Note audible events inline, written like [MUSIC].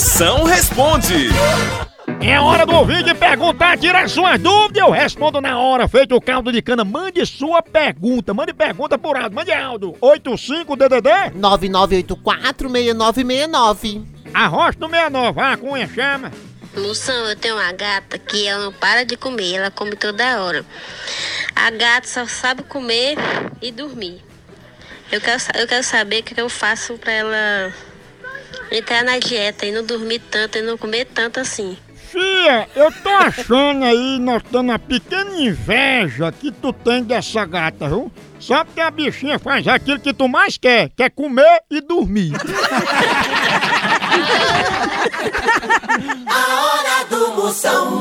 Moção responde. É hora do ouvinte perguntar, tirar suas dúvidas. Eu respondo na hora. Feito o caldo de cana, mande sua pergunta. Mande pergunta por áudio. Mande áudio. 85DDD 99846969. Arroz no 69. Ah, cunha chama. Moção, eu tenho uma gata que ela não para de comer, ela come toda hora. A gata só sabe comer e dormir. Eu quero, eu quero saber o que eu faço pra ela entrar na dieta e não dormir tanto e não comer tanto assim. Fia, eu tô achando aí, notando uma pequena inveja que tu tem dessa gata, viu? Só porque a bichinha faz aquilo que tu mais quer, que é comer e dormir. [LAUGHS] A hora do Moção.